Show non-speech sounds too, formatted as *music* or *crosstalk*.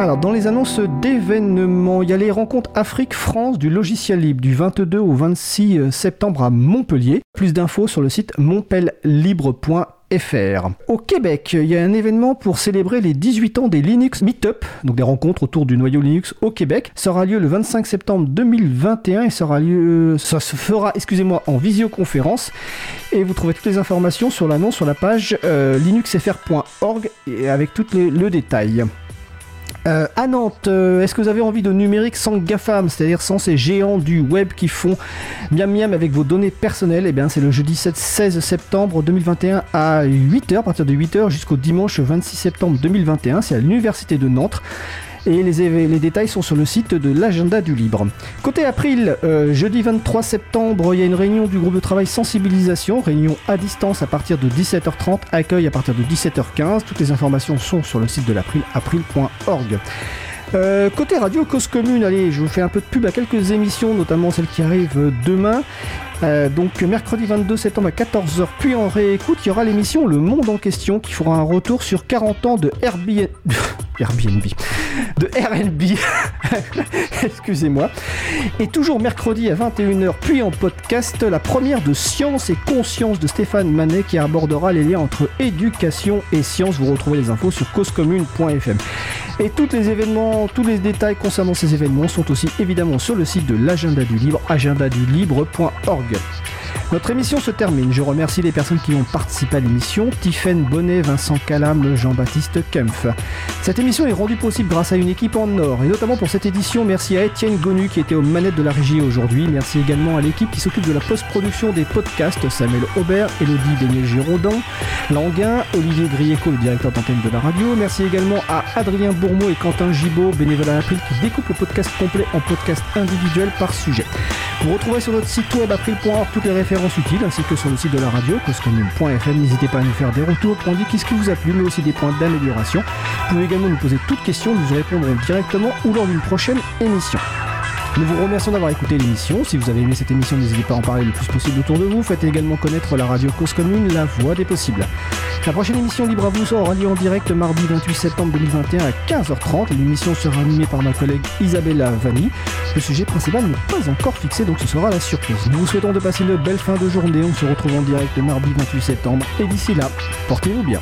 Alors, dans les annonces d'événements, il y a les rencontres Afrique-France du logiciel libre du 22 au 26 septembre à Montpellier. Plus d'infos sur le site montpellibre.fr. Au Québec, il y a un événement pour célébrer les 18 ans des Linux Meetup, donc des rencontres autour du noyau Linux au Québec. Ça aura lieu le 25 septembre 2021 et ça, ça se fera, excusez-moi, en visioconférence. Et vous trouvez toutes les informations sur l'annonce sur la page euh, linuxfr.org avec tout le détail. Euh, à Nantes, euh, est-ce que vous avez envie de numérique sans GAFAM, c'est-à-dire sans ces géants du web qui font miam miam avec vos données personnelles? Eh bien, c'est le jeudi 7, 16 septembre 2021 à 8h, à partir de 8h jusqu'au dimanche 26 septembre 2021. C'est à l'Université de Nantes et les, détails sont sur le site de l'agenda du libre. Côté April, euh, jeudi 23 septembre, il y a une réunion du groupe de travail sensibilisation, réunion à distance à partir de 17h30, accueil à partir de 17h15. Toutes les informations sont sur le site de l'April, april.org. Euh, côté radio Cause Commune, allez, je vous fais un peu de pub à quelques émissions, notamment celles qui arrivent demain. Euh, donc mercredi 22 septembre à 14h, puis en réécoute, il y aura l'émission Le Monde en question qui fera un retour sur 40 ans de Airbnb. *laughs* Airbnb. De RNB. *laughs* Excusez-moi. Et toujours mercredi à 21h, puis en podcast, la première de Science et Conscience de Stéphane Manet qui abordera les liens entre éducation et science. Vous retrouvez les infos sur causecommune.fm. Et tous les événements, tous les détails concernant ces événements sont aussi évidemment sur le site de l'agenda du libre, agendadulibre.org. Notre émission se termine. Je remercie les personnes qui ont participé à l'émission Tiffaine Bonnet, Vincent Calam, Jean-Baptiste Kempf. Cette émission est rendue possible grâce à une équipe en or et notamment pour cette édition, merci à Étienne Gonu qui était aux manettes de la régie aujourd'hui. Merci également à l'équipe qui s'occupe de la post-production des podcasts Samuel Aubert, Elodie Beignet Girondin, Languin, Olivier Grieco, le directeur d'antenne de la radio. Merci également à Adrien Bourmeau et Quentin Gibaud, bénévoles à April, qui découpent le podcast complet en podcast individuel par sujet. Vous retrouvez sur notre site web april.org toutes les références utile ainsi que sur le site de la radio, causecommune.fm. N'hésitez pas à nous faire des retours pour indiquer ce qui vous a plu, mais aussi des points d'amélioration. Vous pouvez également nous poser toutes questions, nous y répondrons directement ou lors d'une prochaine émission. Nous vous remercions d'avoir écouté l'émission. Si vous avez aimé cette émission, n'hésitez pas à en parler le plus possible autour de vous. Faites également connaître la radio Cause Commune, la voix des possibles. La prochaine émission Libre à vous lieu en direct mardi 28 septembre 2021 à 15h30. L'émission sera animée par ma collègue Isabella Vanni. Le sujet principal n'est pas encore fixé, donc ce sera la surprise. Nous vous souhaitons de passer une belle fin de journée. On se retrouve en direct mardi 28 septembre. Et d'ici là, portez-vous bien.